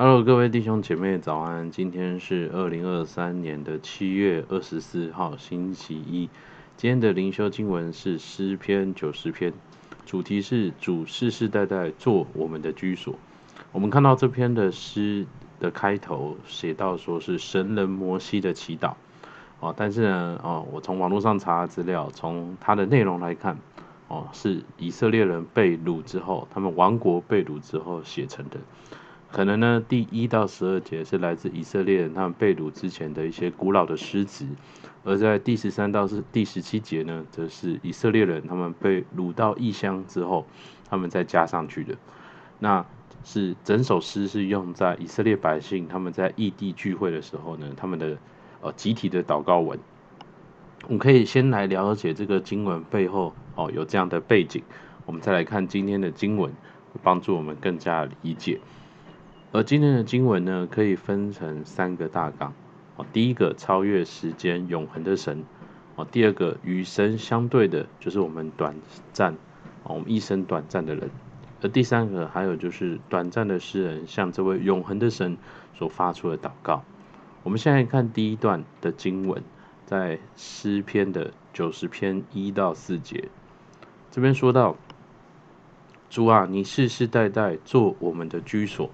Hello，各位弟兄姐妹早安！今天是二零二三年的七月二十四号，星期一。今天的灵修经文是诗篇九十篇，主题是主世世代代做我们的居所。我们看到这篇的诗的开头写到说是神人摩西的祈祷哦，但是呢哦，我从网络上查资料，从它的内容来看哦，是以色列人被掳之后，他们亡国被掳之后写成的。可能呢，第一到十二节是来自以色列人他们被掳之前的一些古老的诗词，而在第十三到是第十七节呢，则是以色列人他们被掳到异乡之后，他们再加上去的。那是整首诗是用在以色列百姓他们在异地聚会的时候呢，他们的呃集体的祷告文。我们可以先来了解这个经文背后哦有这样的背景，我们再来看今天的经文，帮助我们更加理解。而今天的经文呢，可以分成三个大纲。哦，第一个超越时间、永恒的神。哦，第二个与神相对的，就是我们短暂，我们一生短暂的人。而第三个，还有就是短暂的诗人向这位永恒的神所发出的祷告。我们现在看第一段的经文，在诗篇的九十篇一到四节，这边说到：主啊，你世世代代做我们的居所。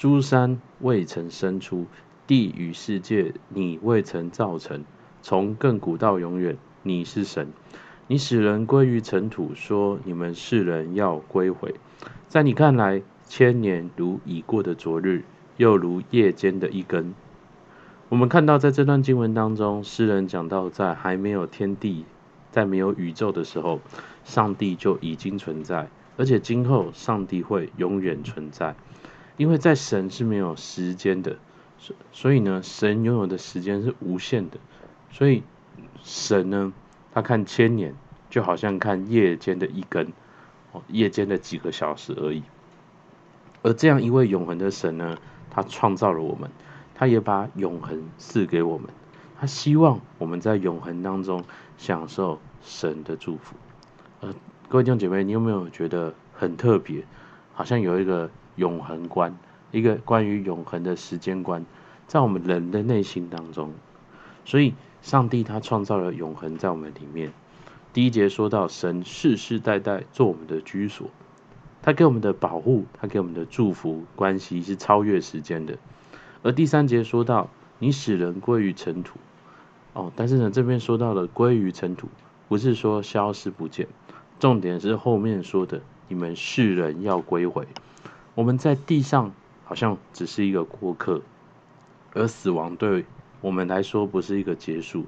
诸山未曾生出，地与世界你未曾造成。从亘古到永远，你是神。你使人归于尘土，说你们世人要归回。在你看来，千年如已过的昨日，又如夜间的一更。我们看到在这段经文当中，诗人讲到，在还没有天地，在没有宇宙的时候，上帝就已经存在，而且今后上帝会永远存在。因为在神是没有时间的，所所以呢，神拥有的时间是无限的，所以神呢，他看千年就好像看夜间的一根，哦，夜间的几个小时而已。而这样一位永恒的神呢，他创造了我们，他也把永恒赐给我们，他希望我们在永恒当中享受神的祝福。呃，各位弟兄姐妹，你有没有觉得很特别？好像有一个。永恒观，一个关于永恒的时间观，在我们人的内心当中，所以上帝他创造了永恒在我们里面。第一节说到神世世代代做我们的居所，他给我们的保护，他给我们的祝福关系是超越时间的。而第三节说到你使人归于尘土，哦，但是呢这边说到了归于尘土，不是说消失不见，重点是后面说的你们世人要归回。我们在地上好像只是一个过客，而死亡对我们来说不是一个结束，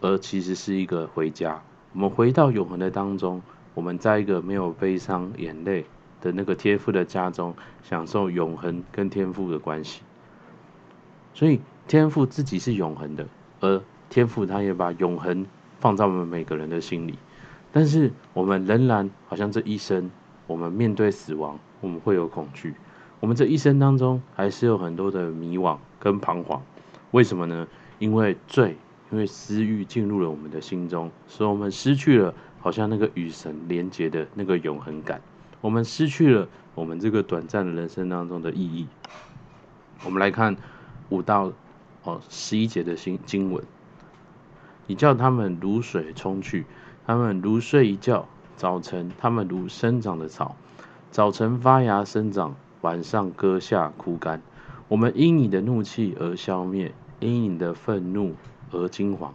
而其实是一个回家。我们回到永恒的当中，我们在一个没有悲伤、眼泪的那个天父的家中，享受永恒跟天父的关系。所以天父自己是永恒的，而天父他也把永恒放在我们每个人的心里。但是我们仍然好像这一生，我们面对死亡。我们会有恐惧，我们这一生当中还是有很多的迷惘跟彷徨。为什么呢？因为罪，因为私欲进入了我们的心中，使我们失去了好像那个与神连结的那个永恒感。我们失去了我们这个短暂的人生当中的意义。我们来看五到哦十一节的新经文，你叫他们如水冲去，他们如睡一觉；早晨，他们如生长的草。早晨发芽生长，晚上割下枯干。我们因你的怒气而消灭，因你的愤怒而惊惶。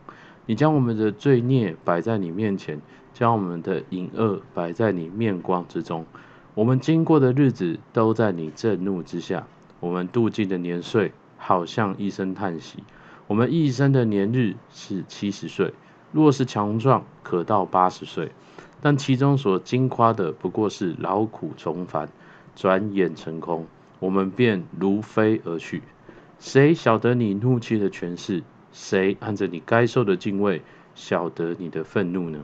你将我们的罪孽摆在你面前，将我们的隐恶摆在你面光之中。我们经过的日子都在你震怒之下，我们度尽的年岁好像一声叹息。我们一生的年日是七十岁，若是强壮，可到八十岁。但其中所矜夸的不过是劳苦重烦，转眼成空，我们便如飞而去。谁晓得你怒气的权势？谁按着你该受的敬畏晓得你的愤怒呢？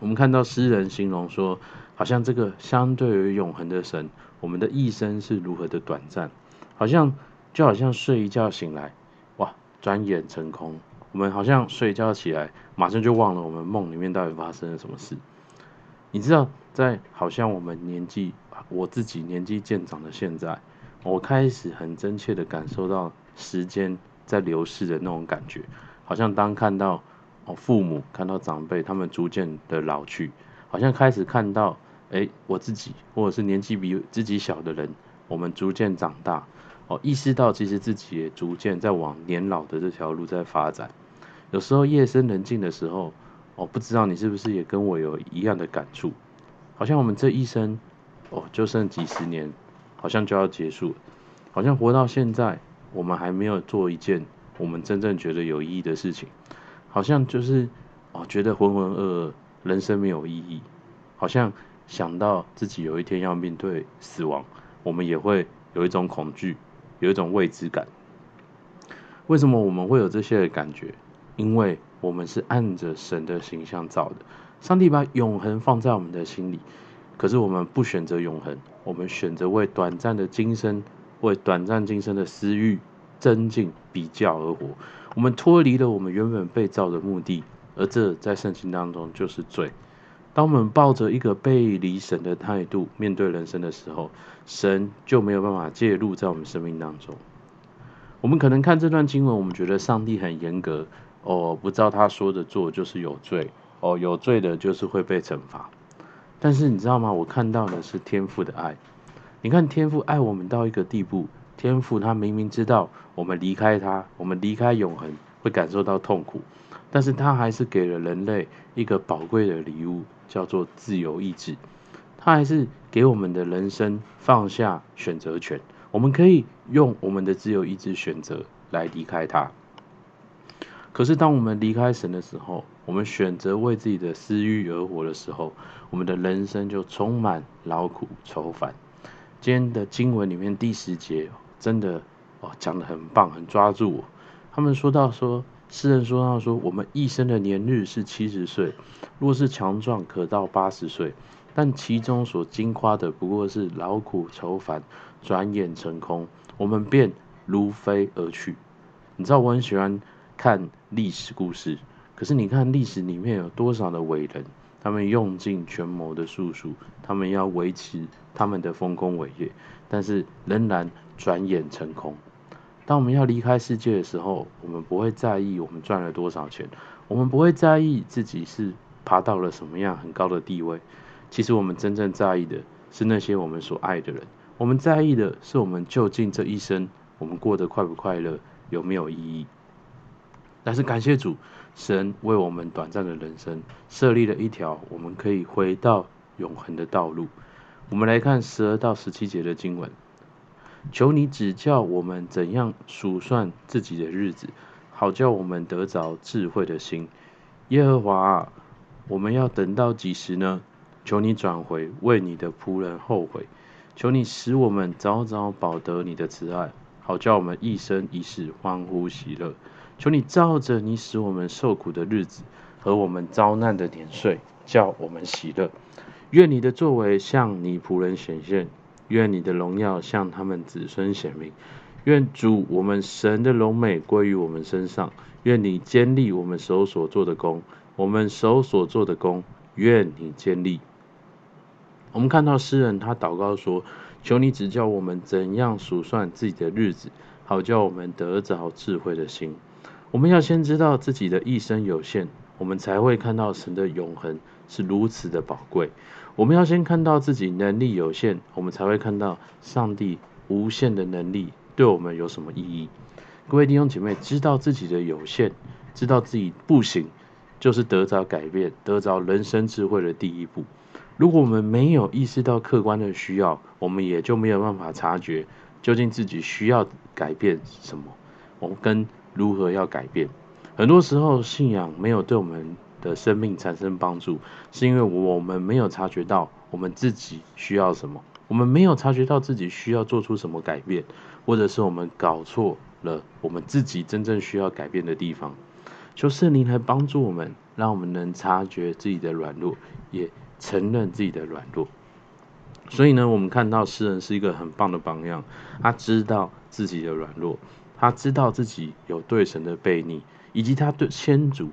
我们看到诗人形容说，好像这个相对于永恒的神，我们的一生是如何的短暂，好像就好像睡一觉醒来，哇，转眼成空。我们好像睡觉起来，马上就忘了我们梦里面到底发生了什么事。你知道，在好像我们年纪，我自己年纪渐长的现在，我开始很真切的感受到时间在流逝的那种感觉，好像当看到哦父母看到长辈他们逐渐的老去，好像开始看到哎我自己或者是年纪比自己小的人，我们逐渐长大，哦意识到其实自己也逐渐在往年老的这条路在发展。有时候夜深人静的时候，哦不知道你是不是也跟我有一样的感触，好像我们这一生哦就剩几十年。好像就要结束，好像活到现在，我们还没有做一件我们真正觉得有意义的事情，好像就是哦，觉得浑浑噩噩，人生没有意义，好像想到自己有一天要面对死亡，我们也会有一种恐惧，有一种未知感。为什么我们会有这些的感觉？因为我们是按着神的形象造的，上帝把永恒放在我们的心里。可是我们不选择永恒，我们选择为短暂的今生，为短暂今生的私欲、争竞、比较而活。我们脱离了我们原本被造的目的，而这在圣经当中就是罪。当我们抱着一个背离神的态度面对人生的时候，神就没有办法介入在我们生命当中。我们可能看这段经文，我们觉得上帝很严格哦，不照他说的做就是有罪哦，有罪的就是会被惩罚。但是你知道吗？我看到的是天父的爱。你看天父爱我们到一个地步，天父他明明知道我们离开他，我们离开永恒会感受到痛苦，但是他还是给了人类一个宝贵的礼物，叫做自由意志。他还是给我们的人生放下选择权，我们可以用我们的自由意志选择来离开他。可是当我们离开神的时候，我们选择为自己的私欲而活的时候，我们的人生就充满劳苦愁烦。今天的经文里面第十节真的哦讲得很棒，很抓住我。他们说到说，诗人说到说，我们一生的年日是七十岁，若是强壮可到八十岁，但其中所经夸的不过是劳苦愁烦，转眼成空，我们便如飞而去。你知道我很喜欢看历史故事。可是你看历史里面有多少的伟人，他们用尽权谋的术数，他们要维持他们的丰功伟业，但是仍然转眼成空。当我们要离开世界的时候，我们不会在意我们赚了多少钱，我们不会在意自己是爬到了什么样很高的地位。其实我们真正在意的是那些我们所爱的人，我们在意的是我们究竟这一生我们过得快不快乐，有没有意义。但是感谢主，神为我们短暂的人生设立了一条我们可以回到永恒的道路。我们来看十二到十七节的经文，求你指教我们怎样数算自己的日子，好叫我们得着智慧的心。耶和华啊，我们要等到几时呢？求你转回，为你的仆人后悔。求你使我们早早保得你的慈爱，好叫我们一生一世欢呼喜乐。求你照着你使我们受苦的日子和我们遭难的年岁，叫我们喜乐。愿你的作为向你仆人显现，愿你的荣耀向他们子孙显明。愿主我们神的荣美归于我们身上。愿你坚立我们手所做的工，我们手所做的工，愿你坚立。我们看到诗人他祷告说：“求你指教我们怎样数算自己的日子，好叫我们得着智慧的心。”我们要先知道自己的一生有限，我们才会看到神的永恒是如此的宝贵。我们要先看到自己能力有限，我们才会看到上帝无限的能力对我们有什么意义。各位弟兄姐妹，知道自己的有限，知道自己不行，就是得着改变、得着人生智慧的第一步。如果我们没有意识到客观的需要，我们也就没有办法察觉究竟自己需要改变什么。我们跟如何要改变？很多时候，信仰没有对我们的生命产生帮助，是因为我们没有察觉到我们自己需要什么，我们没有察觉到自己需要做出什么改变，或者是我们搞错了我们自己真正需要改变的地方。求圣灵来帮助我们，让我们能察觉自己的软弱，也承认自己的软弱。所以呢，我们看到诗人是一个很棒的榜样，他知道自己的软弱。他知道自己有对神的悖逆，以及他对先祖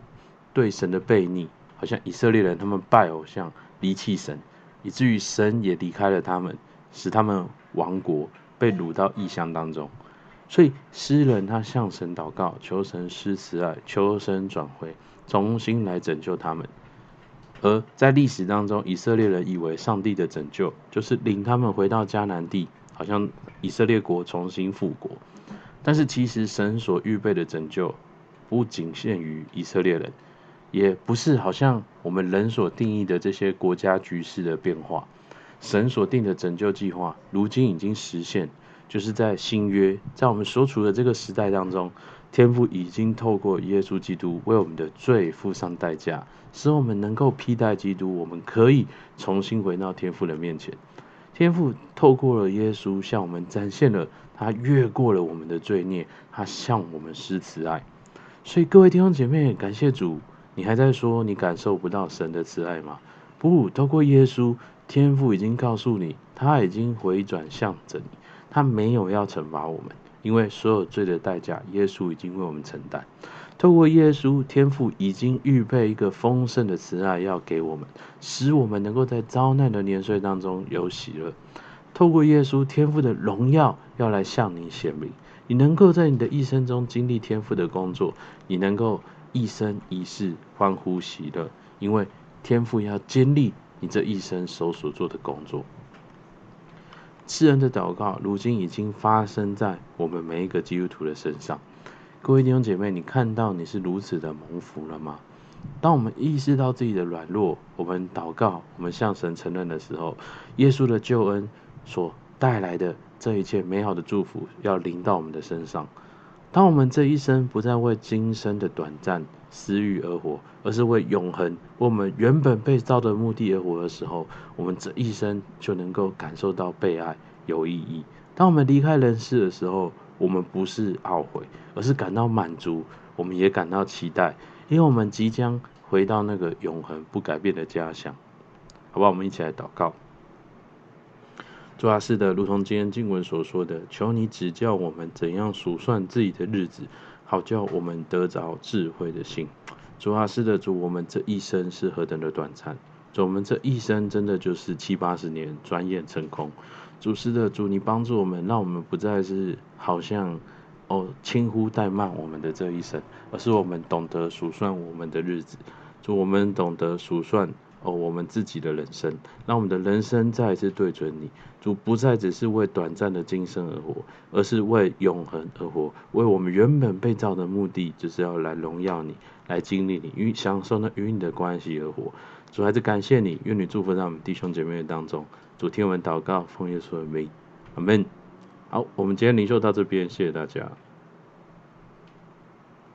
对神的悖逆，好像以色列人他们拜偶像离弃神，以至于神也离开了他们，使他们亡国，被掳到异乡当中。所以诗人他向神祷告，求神施慈爱，求神转回，重新来拯救他们。而在历史当中，以色列人以为上帝的拯救就是领他们回到迦南地，好像以色列国重新复国。但是其实神所预备的拯救，不仅限于以色列人，也不是好像我们人所定义的这些国家局势的变化。神所定的拯救计划，如今已经实现。就是在新约，在我们所处的这个时代当中，天父已经透过耶稣基督为我们的罪付上代价，使我们能够披戴基督，我们可以重新回到天父的面前。天父透过了耶稣向我们展现了他越过了我们的罪孽，他向我们施慈爱。所以各位弟兄姐妹，感谢主，你还在说你感受不到神的慈爱吗？不，透过耶稣，天父已经告诉你，他已经回转向着你。他没有要惩罚我们，因为所有罪的代价，耶稣已经为我们承担。透过耶稣，天父已经预备一个丰盛的慈爱要给我们，使我们能够在遭难的年岁当中有喜乐。透过耶稣，天父的荣耀要来向你显明，你能够在你的一生中经历天父的工作，你能够一生一世欢呼喜乐，因为天父要经历你这一生所所做的工作。世人的祷告，如今已经发生在我们每一个基督徒的身上。各位弟兄姐妹，你看到你是如此的蒙福了吗？当我们意识到自己的软弱，我们祷告，我们向神承认的时候，耶稣的救恩所带来的这一切美好的祝福，要临到我们的身上。当我们这一生不再为今生的短暂私欲而活，而是为永恒、为我们原本被造的目的而活的时候，我们这一生就能够感受到被爱、有意义。当我们离开人世的时候，我们不是懊悔，而是感到满足，我们也感到期待，因为我们即将回到那个永恒不改变的家乡。好不好？我们一起来祷告。主啊，是的，如同今天经文所说的，求你指教我们怎样数算自己的日子，好叫我们得着智慧的心。主啊，是的，主，我们这一生是何等的短暂，主，我们这一生真的就是七八十年，转眼成空。主，是的，主，你帮助我们，让我们不再是好像哦轻忽怠慢我们的这一生，而是我们懂得数算我们的日子。主，我们懂得数算。哦，我们自己的人生，让我们的人生再一次对准你，主不再只是为短暂的今生而活，而是为永恒而活，为我们原本被造的目的，就是要来荣耀你，来经历你，与享受那与你的关系而活。主还是感谢你，愿你祝福在我们弟兄姐妹当中。主听我们祷告，奉耶稣的名，阿门。好，我们今天灵修到这边，谢谢大家。